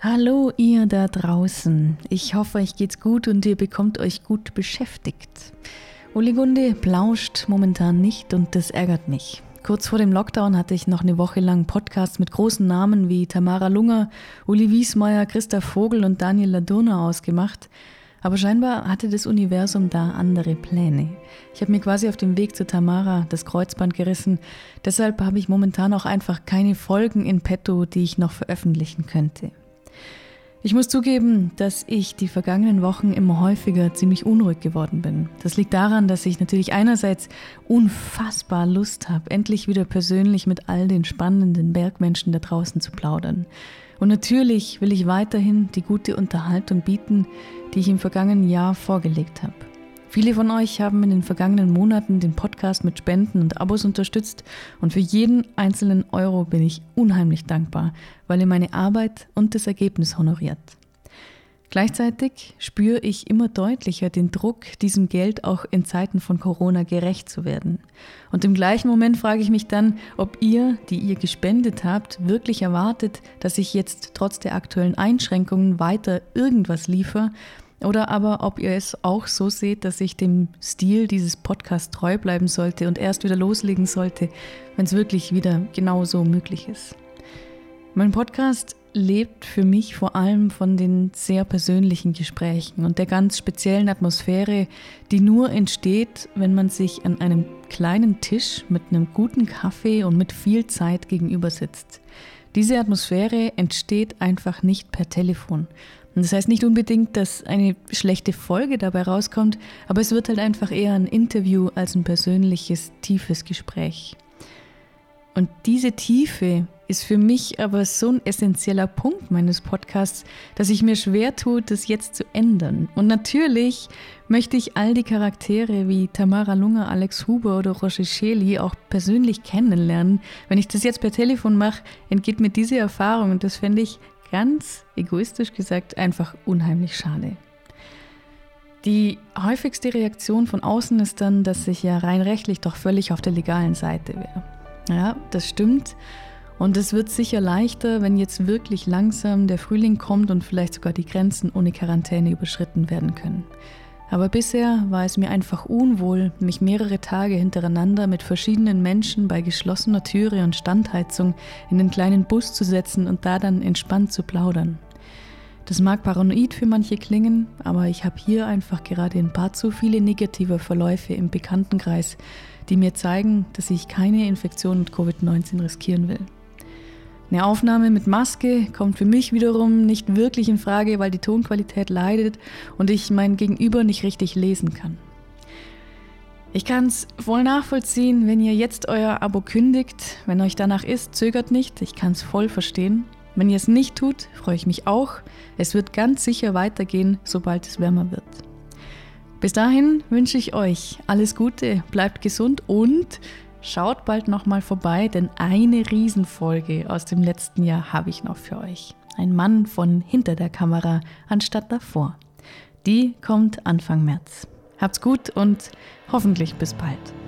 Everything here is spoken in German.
Hallo ihr da draußen. Ich hoffe, euch geht's gut und ihr bekommt euch gut beschäftigt. Oligunde plauscht momentan nicht und das ärgert mich. Kurz vor dem Lockdown hatte ich noch eine Woche lang Podcasts mit großen Namen wie Tamara Lunger, Uli Wiesmeier, Christa Vogel und Daniel Ladurna ausgemacht. Aber scheinbar hatte das Universum da andere Pläne. Ich habe mir quasi auf dem Weg zu Tamara das Kreuzband gerissen. Deshalb habe ich momentan auch einfach keine Folgen in petto, die ich noch veröffentlichen könnte. Ich muss zugeben, dass ich die vergangenen Wochen immer häufiger ziemlich unruhig geworden bin. Das liegt daran, dass ich natürlich einerseits unfassbar Lust habe, endlich wieder persönlich mit all den spannenden Bergmenschen da draußen zu plaudern. Und natürlich will ich weiterhin die gute Unterhaltung bieten, die ich im vergangenen Jahr vorgelegt habe. Viele von euch haben in den vergangenen Monaten den Podcast mit Spenden und Abos unterstützt und für jeden einzelnen Euro bin ich unheimlich dankbar, weil ihr meine Arbeit und das Ergebnis honoriert. Gleichzeitig spüre ich immer deutlicher den Druck, diesem Geld auch in Zeiten von Corona gerecht zu werden. Und im gleichen Moment frage ich mich dann, ob ihr, die ihr gespendet habt, wirklich erwartet, dass ich jetzt trotz der aktuellen Einschränkungen weiter irgendwas liefere oder aber ob ihr es auch so seht, dass ich dem Stil dieses Podcasts treu bleiben sollte und erst wieder loslegen sollte, wenn es wirklich wieder genauso möglich ist. Mein Podcast lebt für mich vor allem von den sehr persönlichen Gesprächen und der ganz speziellen Atmosphäre, die nur entsteht, wenn man sich an einem kleinen Tisch mit einem guten Kaffee und mit viel Zeit gegenüber sitzt. Diese Atmosphäre entsteht einfach nicht per Telefon. Und das heißt nicht unbedingt, dass eine schlechte Folge dabei rauskommt, aber es wird halt einfach eher ein Interview als ein persönliches, tiefes Gespräch. Und diese Tiefe ist für mich aber so ein essentieller Punkt meines Podcasts, dass ich mir schwer tue, das jetzt zu ändern. Und natürlich möchte ich all die Charaktere wie Tamara Lunger, Alex Huber oder Roger Scheli auch persönlich kennenlernen. Wenn ich das jetzt per Telefon mache, entgeht mir diese Erfahrung und das fände ich ganz egoistisch gesagt einfach unheimlich schade. Die häufigste Reaktion von außen ist dann, dass ich ja rein rechtlich doch völlig auf der legalen Seite wäre. Ja, das stimmt. Und es wird sicher leichter, wenn jetzt wirklich langsam der Frühling kommt und vielleicht sogar die Grenzen ohne Quarantäne überschritten werden können. Aber bisher war es mir einfach unwohl, mich mehrere Tage hintereinander mit verschiedenen Menschen bei geschlossener Türe und Standheizung in den kleinen Bus zu setzen und da dann entspannt zu plaudern. Das mag paranoid für manche klingen, aber ich habe hier einfach gerade ein paar zu viele negative Verläufe im Bekanntenkreis, die mir zeigen, dass ich keine Infektion mit Covid-19 riskieren will. Eine Aufnahme mit Maske kommt für mich wiederum nicht wirklich in Frage, weil die Tonqualität leidet und ich mein Gegenüber nicht richtig lesen kann. Ich kann es voll nachvollziehen, wenn ihr jetzt euer Abo kündigt. Wenn euch danach ist, zögert nicht. Ich kann es voll verstehen. Wenn ihr es nicht tut, freue ich mich auch. Es wird ganz sicher weitergehen, sobald es wärmer wird. Bis dahin wünsche ich euch alles Gute, bleibt gesund und Schaut bald nochmal vorbei, denn eine Riesenfolge aus dem letzten Jahr habe ich noch für euch. Ein Mann von hinter der Kamera anstatt davor. Die kommt Anfang März. Habt's gut und hoffentlich bis bald.